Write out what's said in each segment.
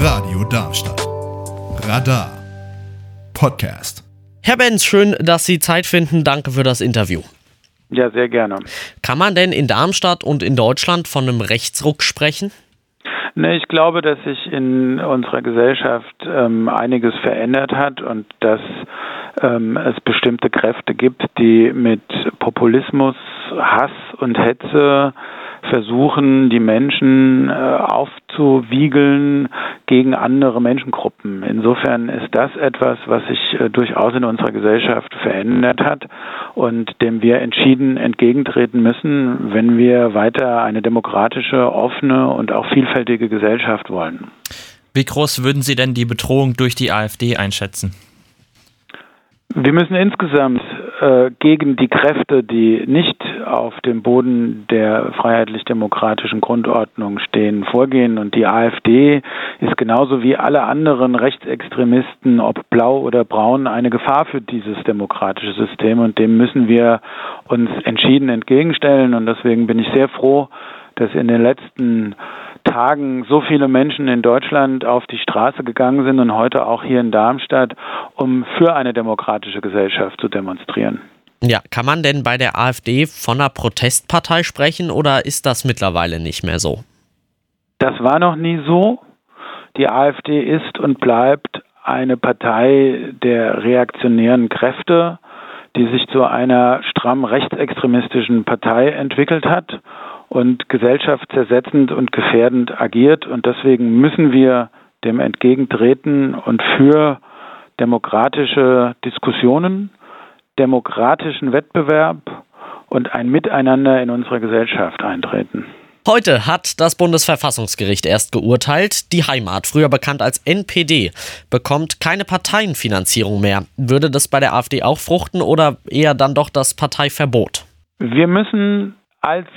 Radio Darmstadt. Radar. Podcast. Herr Benz, schön, dass Sie Zeit finden. Danke für das Interview. Ja, sehr gerne. Kann man denn in Darmstadt und in Deutschland von einem Rechtsruck sprechen? Ne, ich glaube, dass sich in unserer Gesellschaft ähm, einiges verändert hat und dass ähm, es bestimmte Kräfte gibt, die mit Populismus, Hass und Hetze versuchen, die Menschen äh, aufzuwiegeln gegen andere Menschengruppen. Insofern ist das etwas, was sich äh, durchaus in unserer Gesellschaft verändert hat und dem wir entschieden entgegentreten müssen, wenn wir weiter eine demokratische, offene und auch vielfältige Gesellschaft wollen. Wie groß würden Sie denn die Bedrohung durch die AfD einschätzen? Wir müssen insgesamt äh, gegen die Kräfte, die nicht auf dem Boden der freiheitlich-demokratischen Grundordnung stehen, vorgehen. Und die AfD ist genauso wie alle anderen Rechtsextremisten, ob blau oder braun, eine Gefahr für dieses demokratische System. Und dem müssen wir uns entschieden entgegenstellen. Und deswegen bin ich sehr froh, dass in den letzten Tagen so viele Menschen in Deutschland auf die Straße gegangen sind und heute auch hier in Darmstadt, um für eine demokratische Gesellschaft zu demonstrieren. Ja, kann man denn bei der AfD von einer Protestpartei sprechen oder ist das mittlerweile nicht mehr so? Das war noch nie so. Die AfD ist und bleibt eine Partei der reaktionären Kräfte, die sich zu einer stramm rechtsextremistischen Partei entwickelt hat und gesellschaftszersetzend und gefährdend agiert. Und deswegen müssen wir dem entgegentreten und für demokratische Diskussionen, demokratischen Wettbewerb und ein Miteinander in unserer Gesellschaft eintreten. Heute hat das Bundesverfassungsgericht erst geurteilt, die Heimat, früher bekannt als NPD, bekommt keine Parteienfinanzierung mehr. Würde das bei der AfD auch fruchten oder eher dann doch das Parteiverbot? Wir müssen als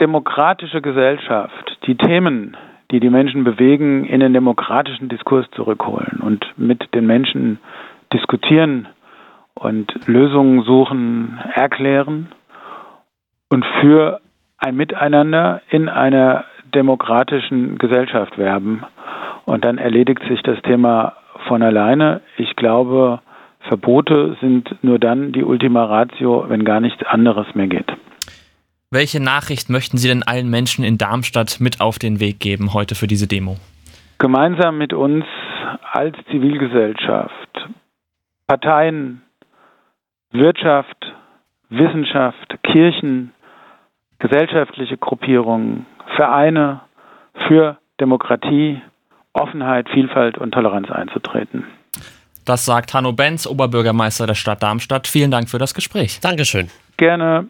demokratische Gesellschaft die Themen, die die Menschen bewegen, in den demokratischen Diskurs zurückholen und mit den Menschen diskutieren und Lösungen suchen, erklären und für ein Miteinander in einer demokratischen Gesellschaft werben. Und dann erledigt sich das Thema von alleine. Ich glaube, Verbote sind nur dann die Ultima Ratio, wenn gar nichts anderes mehr geht. Welche Nachricht möchten Sie denn allen Menschen in Darmstadt mit auf den Weg geben heute für diese Demo? Gemeinsam mit uns als Zivilgesellschaft, Parteien, Wirtschaft, Wissenschaft, Kirchen, gesellschaftliche Gruppierungen, Vereine für Demokratie, Offenheit, Vielfalt und Toleranz einzutreten. Das sagt Hanno Benz, Oberbürgermeister der Stadt Darmstadt. Vielen Dank für das Gespräch. Dankeschön. Gerne.